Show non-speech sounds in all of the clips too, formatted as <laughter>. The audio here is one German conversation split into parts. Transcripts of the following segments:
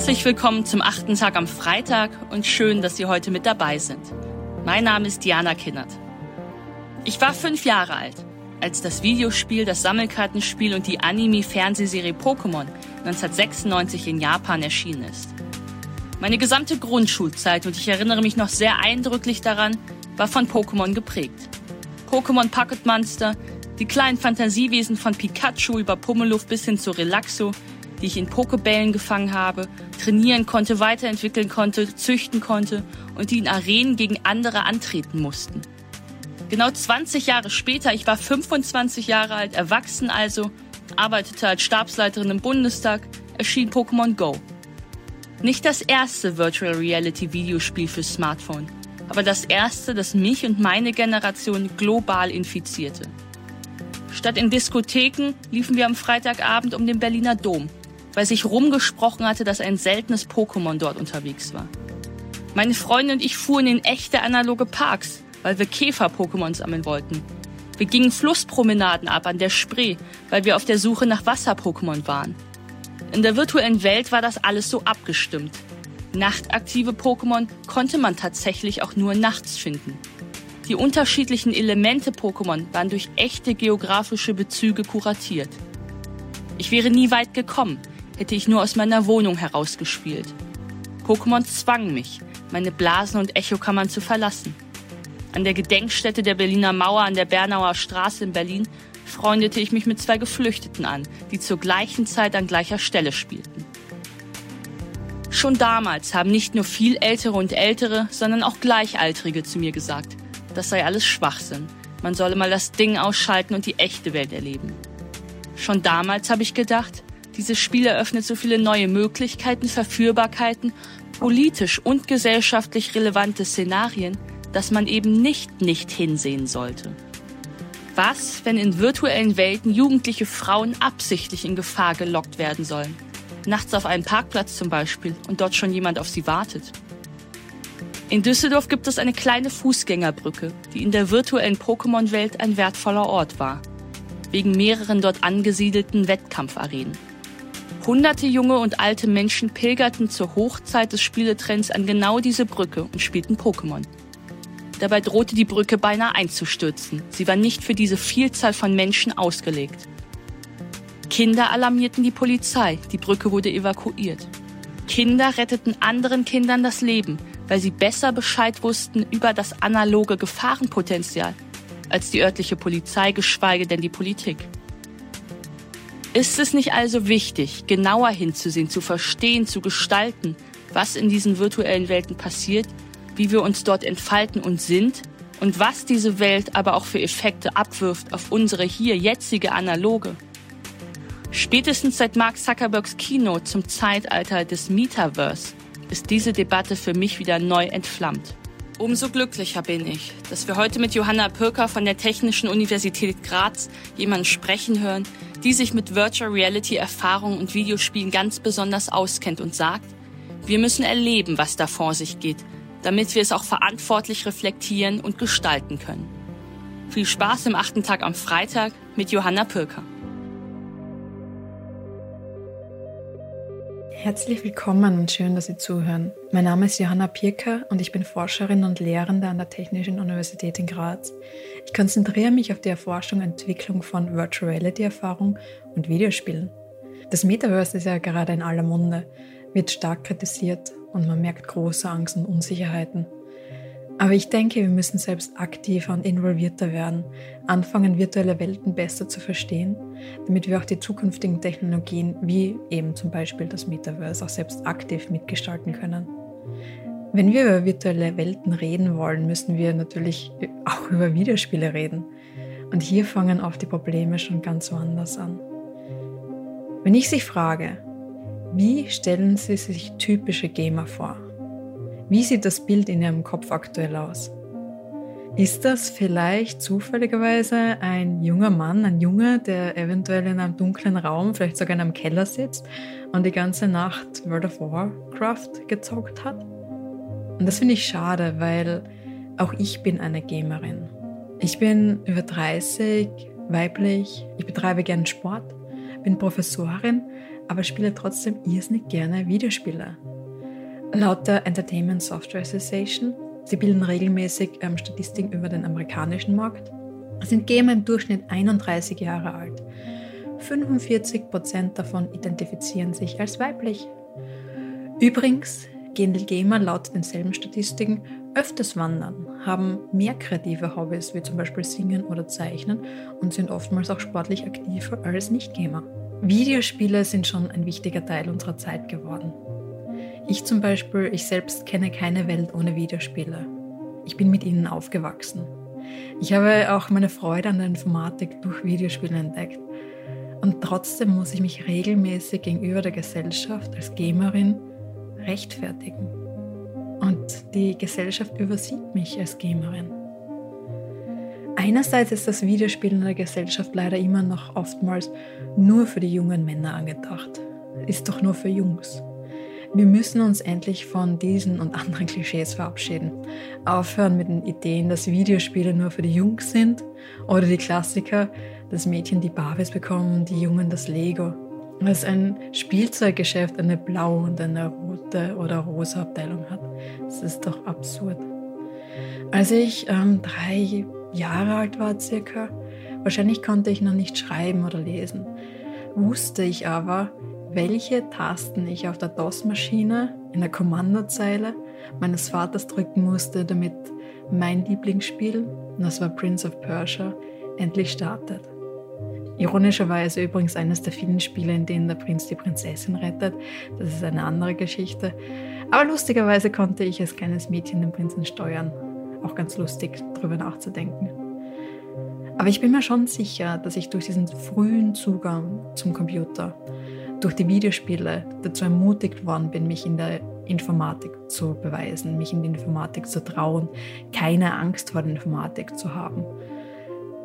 Herzlich willkommen zum achten Tag am Freitag und schön, dass Sie heute mit dabei sind. Mein Name ist Diana Kinnert. Ich war fünf Jahre alt, als das Videospiel, das Sammelkartenspiel und die Anime-Fernsehserie Pokémon 1996 in Japan erschienen ist. Meine gesamte Grundschulzeit, und ich erinnere mich noch sehr eindrücklich daran, war von Pokémon geprägt. Pokémon Pocket Monster, die kleinen Fantasiewesen von Pikachu über Pummeluff bis hin zu Relaxo, die ich in Pokebällen gefangen habe, trainieren konnte, weiterentwickeln konnte, züchten konnte und die in Arenen gegen andere antreten mussten. Genau 20 Jahre später, ich war 25 Jahre alt, erwachsen also, arbeitete als Stabsleiterin im Bundestag, erschien Pokémon Go. Nicht das erste Virtual Reality Videospiel für Smartphone, aber das erste, das mich und meine Generation global infizierte. Statt in Diskotheken liefen wir am Freitagabend um den Berliner Dom weil sich rumgesprochen hatte, dass ein seltenes Pokémon dort unterwegs war. Meine Freunde und ich fuhren in echte analoge Parks, weil wir Käfer-Pokémon sammeln wollten. Wir gingen Flusspromenaden ab an der Spree, weil wir auf der Suche nach Wasser-Pokémon waren. In der virtuellen Welt war das alles so abgestimmt. Nachtaktive Pokémon konnte man tatsächlich auch nur nachts finden. Die unterschiedlichen Elemente Pokémon waren durch echte geografische Bezüge kuratiert. Ich wäre nie weit gekommen, hätte ich nur aus meiner Wohnung herausgespielt. Pokémon zwang mich, meine Blasen und Echokammern zu verlassen. An der Gedenkstätte der Berliner Mauer an der Bernauer Straße in Berlin freundete ich mich mit zwei Geflüchteten an, die zur gleichen Zeit an gleicher Stelle spielten. Schon damals haben nicht nur viel Ältere und Ältere, sondern auch Gleichaltrige zu mir gesagt, das sei alles Schwachsinn. Man solle mal das Ding ausschalten und die echte Welt erleben. Schon damals habe ich gedacht, dieses Spiel eröffnet so viele neue Möglichkeiten, Verführbarkeiten, politisch und gesellschaftlich relevante Szenarien, dass man eben nicht nicht hinsehen sollte. Was, wenn in virtuellen Welten jugendliche Frauen absichtlich in Gefahr gelockt werden sollen? Nachts auf einem Parkplatz zum Beispiel und dort schon jemand auf sie wartet. In Düsseldorf gibt es eine kleine Fußgängerbrücke, die in der virtuellen Pokémon-Welt ein wertvoller Ort war, wegen mehreren dort angesiedelten Wettkampfarenen. Hunderte junge und alte Menschen pilgerten zur Hochzeit des Spieletrends an genau diese Brücke und spielten Pokémon. Dabei drohte die Brücke beinahe einzustürzen. Sie war nicht für diese Vielzahl von Menschen ausgelegt. Kinder alarmierten die Polizei, die Brücke wurde evakuiert. Kinder retteten anderen Kindern das Leben, weil sie besser Bescheid wussten über das analoge Gefahrenpotenzial als die örtliche Polizei, geschweige denn die Politik. Ist es nicht also wichtig, genauer hinzusehen, zu verstehen, zu gestalten, was in diesen virtuellen Welten passiert, wie wir uns dort entfalten und sind und was diese Welt aber auch für Effekte abwirft auf unsere hier jetzige analoge? Spätestens seit Mark Zuckerbergs Keynote zum Zeitalter des Metaverse ist diese Debatte für mich wieder neu entflammt. Umso glücklicher bin ich, dass wir heute mit Johanna Pirker von der Technischen Universität Graz jemanden sprechen hören, die sich mit Virtual Reality Erfahrungen und Videospielen ganz besonders auskennt und sagt, wir müssen erleben, was da vor sich geht, damit wir es auch verantwortlich reflektieren und gestalten können. Viel Spaß im achten Tag am Freitag mit Johanna Pirker. Herzlich willkommen und schön, dass Sie zuhören. Mein Name ist Johanna Pirker und ich bin Forscherin und Lehrende an der Technischen Universität in Graz. Ich konzentriere mich auf die Erforschung und Entwicklung von Virtual Reality Erfahrung und Videospielen. Das Metaverse ist ja gerade in aller Munde, wird stark kritisiert und man merkt große Angst und Unsicherheiten. Aber ich denke, wir müssen selbst aktiver und involvierter werden, anfangen, virtuelle Welten besser zu verstehen, damit wir auch die zukünftigen Technologien, wie eben zum Beispiel das Metaverse, auch selbst aktiv mitgestalten können. Wenn wir über virtuelle Welten reden wollen, müssen wir natürlich auch über Videospiele reden. Und hier fangen oft die Probleme schon ganz woanders an. Wenn ich Sie frage, wie stellen Sie sich typische Gamer vor? Wie sieht das Bild in Ihrem Kopf aktuell aus? Ist das vielleicht zufälligerweise ein junger Mann, ein Junge, der eventuell in einem dunklen Raum, vielleicht sogar in einem Keller sitzt und die ganze Nacht World of Warcraft gezockt hat? Und das finde ich schade, weil auch ich bin eine Gamerin. Ich bin über 30, weiblich, ich betreibe gern Sport, bin Professorin aber spiele trotzdem irrsinnig gerne Videospiele. Laut der Entertainment Software Association, sie bilden regelmäßig ähm, Statistiken über den amerikanischen Markt, sind Gamer im Durchschnitt 31 Jahre alt. 45% davon identifizieren sich als weiblich. Übrigens gehen die Gamer laut denselben Statistiken öfters wandern, haben mehr kreative Hobbys wie zum Beispiel Singen oder Zeichnen und sind oftmals auch sportlich aktiver als Nicht-Gamer. Videospiele sind schon ein wichtiger Teil unserer Zeit geworden. Ich zum Beispiel, ich selbst kenne keine Welt ohne Videospiele. Ich bin mit ihnen aufgewachsen. Ich habe auch meine Freude an der Informatik durch Videospiele entdeckt. Und trotzdem muss ich mich regelmäßig gegenüber der Gesellschaft als Gamerin rechtfertigen. Und die Gesellschaft übersieht mich als Gamerin. Einerseits ist das Videospiel in der Gesellschaft leider immer noch oftmals nur für die jungen Männer angedacht. Ist doch nur für Jungs. Wir müssen uns endlich von diesen und anderen Klischees verabschieden. Aufhören mit den Ideen, dass Videospiele nur für die Jungs sind oder die Klassiker, dass Mädchen die Barbies bekommen, die Jungen das Lego. Dass ein Spielzeuggeschäft eine blaue und eine rote oder rosa Abteilung hat. Das ist doch absurd. Als ich ähm, drei Jahre alt war circa, wahrscheinlich konnte ich noch nicht schreiben oder lesen, wusste ich aber, welche Tasten ich auf der DOS-Maschine in der Kommandozeile meines Vaters drücken musste, damit mein Lieblingsspiel, das war Prince of Persia, endlich startet. Ironischerweise übrigens eines der vielen Spiele, in denen der Prinz die Prinzessin rettet. Das ist eine andere Geschichte. Aber lustigerweise konnte ich als kleines Mädchen den Prinzen steuern. Auch ganz lustig, darüber nachzudenken. Aber ich bin mir schon sicher, dass ich durch diesen frühen Zugang zum Computer durch die Videospiele dazu ermutigt worden bin, mich in der Informatik zu beweisen, mich in die Informatik zu trauen, keine Angst vor der Informatik zu haben.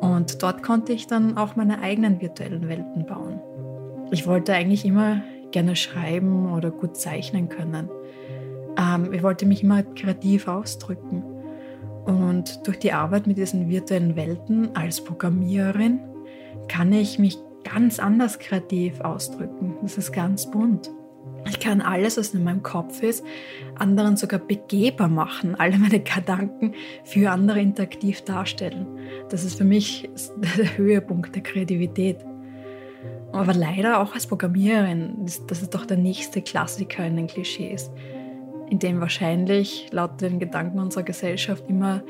Und dort konnte ich dann auch meine eigenen virtuellen Welten bauen. Ich wollte eigentlich immer gerne schreiben oder gut zeichnen können. Ähm, ich wollte mich immer kreativ ausdrücken. Und durch die Arbeit mit diesen virtuellen Welten als Programmiererin kann ich mich ganz anders kreativ ausdrücken. Das ist ganz bunt. Ich kann alles, was in meinem Kopf ist, anderen sogar begehbar machen, <laughs> alle meine Gedanken für andere interaktiv darstellen. Das ist für mich <laughs> der Höhepunkt der Kreativität. Aber leider auch als Programmiererin, das ist doch der nächste Klassiker in den Klischees, in dem wahrscheinlich laut den Gedanken unserer Gesellschaft immer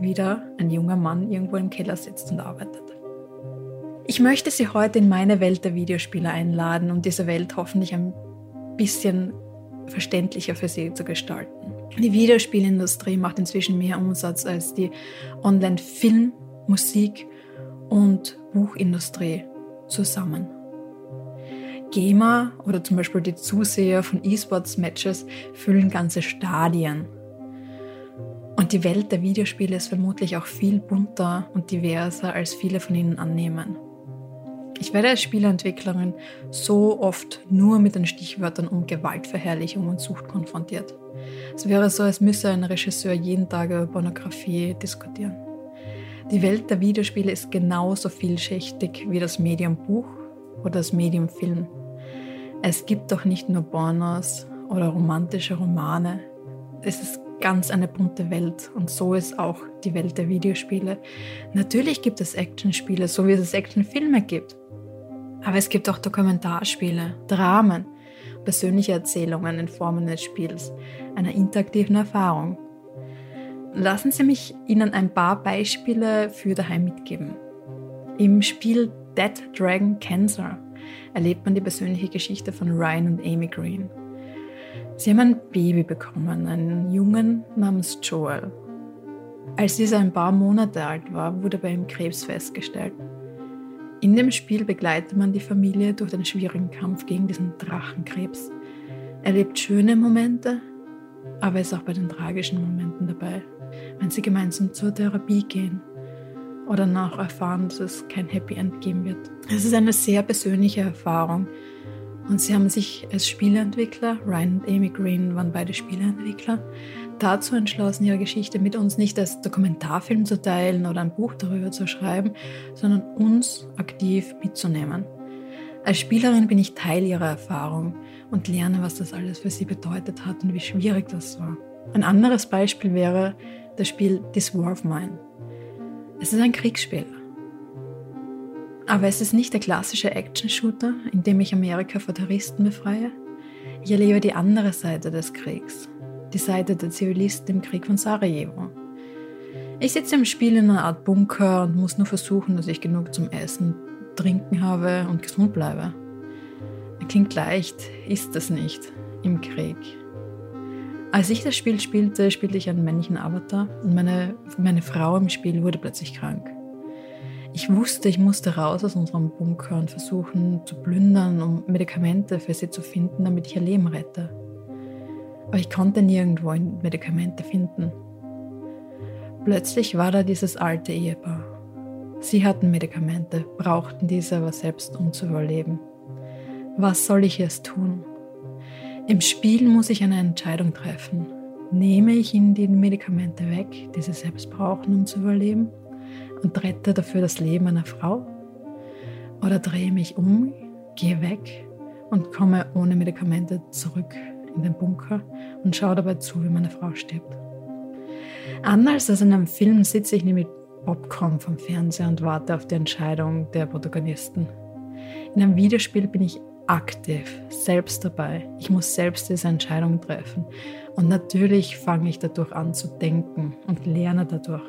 wieder ein junger Mann irgendwo im Keller sitzt und arbeitet. Ich möchte Sie heute in meine Welt der Videospiele einladen, um diese Welt hoffentlich ein bisschen verständlicher für Sie zu gestalten. Die Videospielindustrie macht inzwischen mehr Umsatz als die Online-Film-, Musik- und Buchindustrie zusammen. Gamer oder zum Beispiel die Zuseher von E-Sports-Matches füllen ganze Stadien. Und die Welt der Videospiele ist vermutlich auch viel bunter und diverser, als viele von ihnen annehmen. Ich werde als Spieleentwicklerin so oft nur mit den Stichwörtern um Gewaltverherrlichung und Sucht konfrontiert. Es wäre so, als müsse ein Regisseur jeden Tag über Pornografie diskutieren. Die Welt der Videospiele ist genauso vielschichtig wie das Medium Buch oder das Medium Film. Es gibt doch nicht nur Pornos oder romantische Romane. Es ist ganz eine bunte Welt und so ist auch die Welt der Videospiele. Natürlich gibt es Actionspiele, so wie es Actionfilme gibt. Aber es gibt auch Dokumentarspiele, Dramen, persönliche Erzählungen in Form eines Spiels, einer interaktiven Erfahrung. Lassen Sie mich Ihnen ein paar Beispiele für daheim mitgeben. Im Spiel Dead Dragon Cancer erlebt man die persönliche Geschichte von Ryan und Amy Green. Sie haben ein Baby bekommen, einen Jungen namens Joel. Als dieser ein paar Monate alt war, wurde bei ihm Krebs festgestellt. In dem Spiel begleitet man die Familie durch den schwierigen Kampf gegen diesen Drachenkrebs. Erlebt schöne Momente, aber ist auch bei den tragischen Momenten dabei, wenn sie gemeinsam zur Therapie gehen oder nach erfahren, dass es kein Happy End geben wird. Es ist eine sehr persönliche Erfahrung und sie haben sich als Spieleentwickler, Ryan und Amy Green waren beide Spieleentwickler, dazu entschlossen, ihre Geschichte mit uns nicht als Dokumentarfilm zu teilen oder ein Buch darüber zu schreiben, sondern uns aktiv mitzunehmen. Als Spielerin bin ich Teil ihrer Erfahrung und lerne, was das alles für sie bedeutet hat und wie schwierig das war. Ein anderes Beispiel wäre das Spiel This War of Mine. Es ist ein Kriegsspiel. Aber es ist nicht der klassische Action-Shooter, in dem ich Amerika vor Terroristen befreie. Ich erlebe die andere Seite des Kriegs, die Seite der Zivilisten im Krieg von Sarajevo. Ich sitze im Spiel in einer Art Bunker und muss nur versuchen, dass ich genug zum Essen, Trinken habe und gesund bleibe. Klingt leicht, ist es nicht im Krieg. Als ich das Spiel spielte, spielte ich einen männlichen Avatar und meine, meine Frau im Spiel wurde plötzlich krank. Ich wusste, ich musste raus aus unserem Bunker und versuchen zu plündern, um Medikamente für sie zu finden, damit ich ihr Leben rette. Aber ich konnte nirgendwo Medikamente finden. Plötzlich war da dieses alte Ehepaar. Sie hatten Medikamente, brauchten diese aber selbst, um zu überleben. Was soll ich jetzt tun? Im Spiel muss ich eine Entscheidung treffen. Nehme ich ihnen die Medikamente weg, die sie selbst brauchen, um zu überleben, und rette dafür das Leben einer Frau? Oder drehe mich um, gehe weg und komme ohne Medikamente zurück in den Bunker und schaue dabei zu, wie meine Frau stirbt? Anders als in einem Film sitze ich mit Popcorn vom Fernseher und warte auf die Entscheidung der Protagonisten. In einem Videospiel bin ich aktiv, selbst dabei. Ich muss selbst diese Entscheidung treffen. Und natürlich fange ich dadurch an zu denken und lerne dadurch.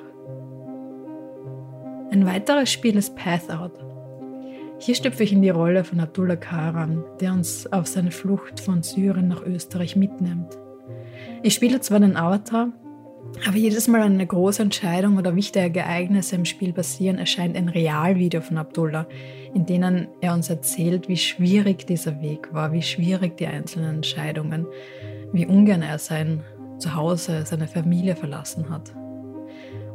Ein weiteres Spiel ist Path Out. Hier stüpfe ich in die Rolle von Abdullah Karan, der uns auf seine Flucht von Syrien nach Österreich mitnimmt. Ich spiele zwar den Avatar, aber jedes Mal eine große Entscheidung oder wichtige Ereignisse im Spiel passieren, erscheint ein Realvideo von Abdullah, in denen er uns erzählt, wie schwierig dieser Weg war, wie schwierig die einzelnen Entscheidungen, wie ungern er sein Zuhause, seine Familie verlassen hat.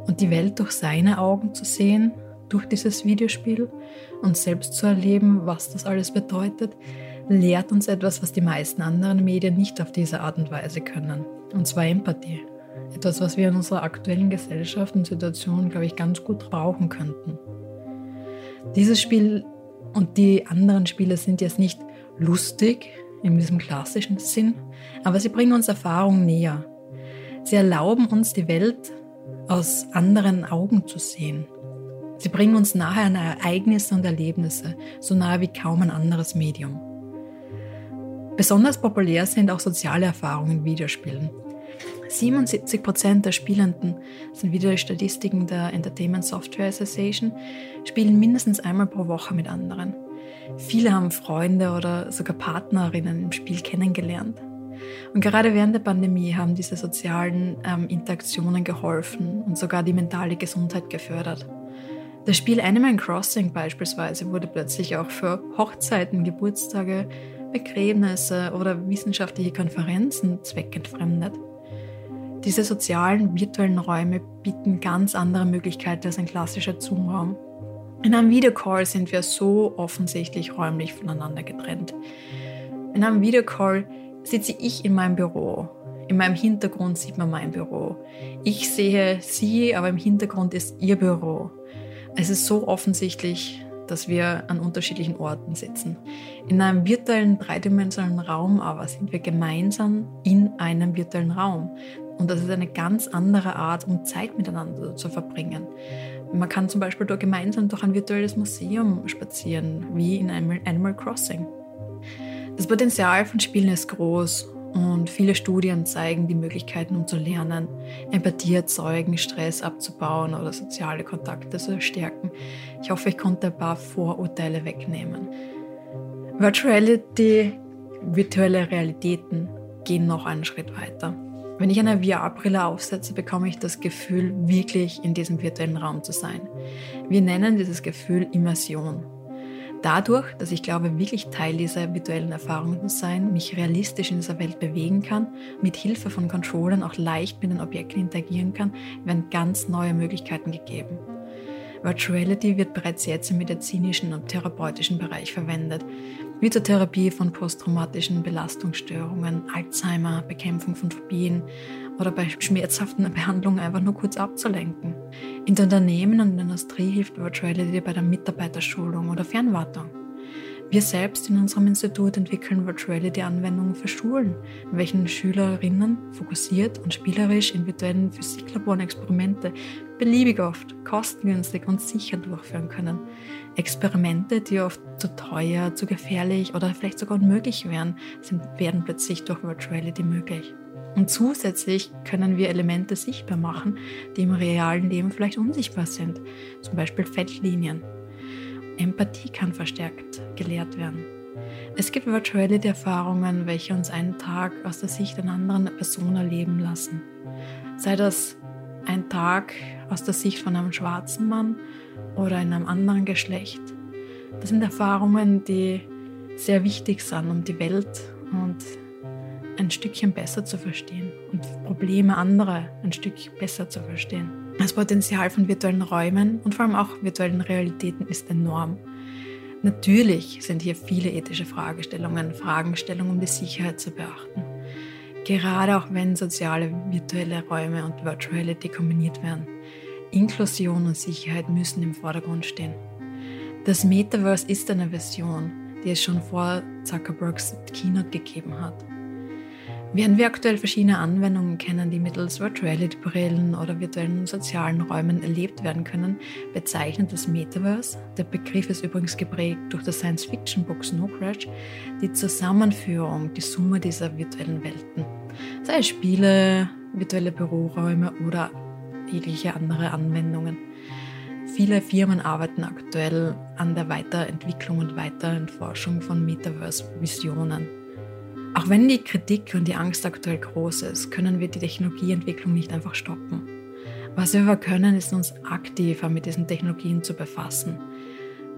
Und die Welt durch seine Augen zu sehen, durch dieses Videospiel und selbst zu erleben, was das alles bedeutet, lehrt uns etwas, was die meisten anderen Medien nicht auf diese Art und Weise können. Und zwar Empathie. Etwas, was wir in unserer aktuellen Gesellschaft und Situation, glaube ich, ganz gut brauchen könnten. Dieses Spiel und die anderen Spiele sind jetzt nicht lustig in diesem klassischen Sinn, aber sie bringen uns Erfahrungen näher. Sie erlauben uns, die Welt aus anderen Augen zu sehen. Sie bringen uns nahe an Ereignisse und Erlebnisse, so nahe wie kaum ein anderes Medium. Besonders populär sind auch soziale Erfahrungen in Videospielen. 77 Prozent der Spielenden, sind wieder die Statistiken der Entertainment Software Association, spielen mindestens einmal pro Woche mit anderen. Viele haben Freunde oder sogar Partnerinnen im Spiel kennengelernt. Und gerade während der Pandemie haben diese sozialen ähm, Interaktionen geholfen und sogar die mentale Gesundheit gefördert. Das Spiel Animal Crossing beispielsweise wurde plötzlich auch für Hochzeiten, Geburtstage, Begräbnisse oder wissenschaftliche Konferenzen zweckentfremdet. Diese sozialen virtuellen Räume bieten ganz andere Möglichkeiten als ein klassischer Zoom-Raum. In einem Videocall sind wir so offensichtlich räumlich voneinander getrennt. In einem Videocall sitze ich in meinem Büro. In meinem Hintergrund sieht man mein Büro. Ich sehe sie, aber im Hintergrund ist ihr Büro. Es ist so offensichtlich, dass wir an unterschiedlichen Orten sitzen. In einem virtuellen, dreidimensionalen Raum aber sind wir gemeinsam in einem virtuellen Raum. Und das ist eine ganz andere Art, um Zeit miteinander zu verbringen. Man kann zum Beispiel dort gemeinsam durch ein virtuelles Museum spazieren, wie in Animal Crossing. Das Potenzial von Spielen ist groß und viele Studien zeigen die Möglichkeiten, um zu lernen, Empathie erzeugen, Stress abzubauen oder soziale Kontakte zu stärken. Ich hoffe, ich konnte ein paar Vorurteile wegnehmen. Virtual Reality, virtuelle Realitäten gehen noch einen Schritt weiter. Wenn ich eine VR-Brille aufsetze, bekomme ich das Gefühl, wirklich in diesem virtuellen Raum zu sein. Wir nennen dieses Gefühl Immersion. Dadurch, dass ich glaube, wirklich Teil dieser virtuellen Erfahrungen zu sein, mich realistisch in dieser Welt bewegen kann, mit Hilfe von Controllern auch leicht mit den Objekten interagieren kann, werden ganz neue Möglichkeiten gegeben. Virtuality wird bereits jetzt im medizinischen und therapeutischen Bereich verwendet, wie zur Therapie von posttraumatischen Belastungsstörungen, Alzheimer, Bekämpfung von Phobien oder bei schmerzhaften Behandlungen einfach nur kurz abzulenken. In den Unternehmen und in der Industrie hilft Virtuality bei der Mitarbeiterschulung oder Fernwartung. Wir selbst in unserem Institut entwickeln Virtuality-Anwendungen für Schulen, in welchen Schülerinnen fokussiert und spielerisch in virtuellen Physiklaboren Experimente beliebig oft, kostengünstig und sicher durchführen können. Experimente, die oft zu teuer, zu gefährlich oder vielleicht sogar unmöglich wären, sind, werden plötzlich durch Virtuality möglich. Und zusätzlich können wir Elemente sichtbar machen, die im realen Leben vielleicht unsichtbar sind, zum Beispiel Fettlinien Empathie kann verstärkt gelehrt werden. Es gibt Virtuality-Erfahrungen, welche uns einen Tag aus der Sicht einer anderen Person erleben lassen. Sei das ein Tag aus der Sicht von einem schwarzen Mann oder in einem anderen Geschlecht. Das sind Erfahrungen, die sehr wichtig sind, um die Welt und ein Stückchen besser zu verstehen und Probleme anderer ein Stück besser zu verstehen. Das Potenzial von virtuellen Räumen und vor allem auch virtuellen Realitäten ist enorm. Natürlich sind hier viele ethische Fragestellungen, Fragestellungen, um die Sicherheit zu beachten. Gerade auch wenn soziale virtuelle Räume und Virtuality kombiniert werden. Inklusion und Sicherheit müssen im Vordergrund stehen. Das Metaverse ist eine Version, die es schon vor Zuckerbergs Keynote gegeben hat. Während wir aktuell verschiedene Anwendungen kennen, die mittels Virtuality-Brillen oder virtuellen sozialen Räumen erlebt werden können, bezeichnet das Metaverse, der Begriff ist übrigens geprägt durch das Science-Fiction-Buch Snow Crash, die Zusammenführung, die Summe dieser virtuellen Welten. Sei es Spiele, virtuelle Büroräume oder jegliche andere Anwendungen. Viele Firmen arbeiten aktuell an der Weiterentwicklung und Weiterentforschung von Metaverse-Visionen. Auch wenn die Kritik und die Angst aktuell groß ist, können wir die Technologieentwicklung nicht einfach stoppen. Was wir aber können, ist uns aktiver mit diesen Technologien zu befassen.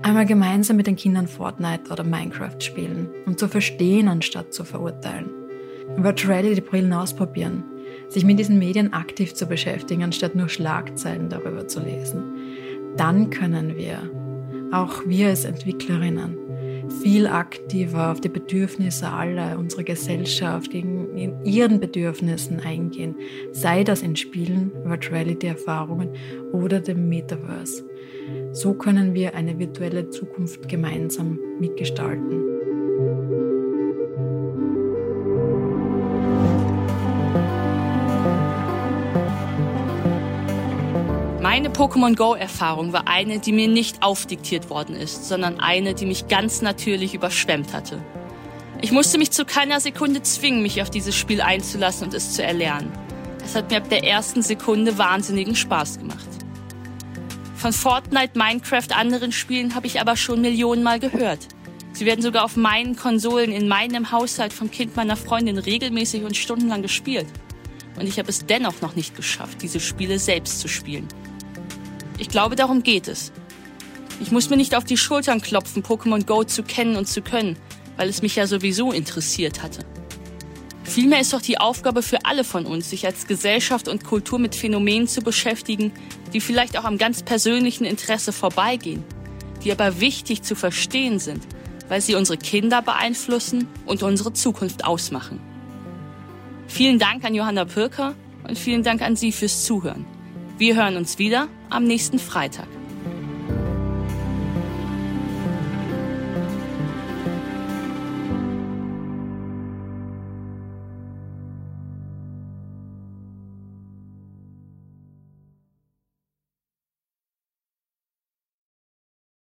Einmal gemeinsam mit den Kindern Fortnite oder Minecraft spielen, um zu verstehen anstatt zu verurteilen. Virtual die Brillen ausprobieren, sich mit diesen Medien aktiv zu beschäftigen, anstatt nur Schlagzeilen darüber zu lesen. Dann können wir, auch wir als Entwicklerinnen, viel aktiver auf die Bedürfnisse aller unserer Gesellschaft, gegen ihren Bedürfnissen eingehen, sei das in Spielen, Virtuality-Erfahrungen oder dem Metaverse. So können wir eine virtuelle Zukunft gemeinsam mitgestalten. Meine Pokémon Go-Erfahrung war eine, die mir nicht aufdiktiert worden ist, sondern eine, die mich ganz natürlich überschwemmt hatte. Ich musste mich zu keiner Sekunde zwingen, mich auf dieses Spiel einzulassen und es zu erlernen. Es hat mir ab der ersten Sekunde wahnsinnigen Spaß gemacht. Von Fortnite, Minecraft, anderen Spielen habe ich aber schon Millionenmal gehört. Sie werden sogar auf meinen Konsolen in meinem Haushalt vom Kind meiner Freundin regelmäßig und stundenlang gespielt. Und ich habe es dennoch noch nicht geschafft, diese Spiele selbst zu spielen. Ich glaube, darum geht es. Ich muss mir nicht auf die Schultern klopfen, Pokémon Go zu kennen und zu können, weil es mich ja sowieso interessiert hatte. Vielmehr ist doch die Aufgabe für alle von uns, sich als Gesellschaft und Kultur mit Phänomenen zu beschäftigen, die vielleicht auch am ganz persönlichen Interesse vorbeigehen, die aber wichtig zu verstehen sind, weil sie unsere Kinder beeinflussen und unsere Zukunft ausmachen. Vielen Dank an Johanna Pirker und vielen Dank an Sie fürs Zuhören. Wir hören uns wieder am nächsten Freitag.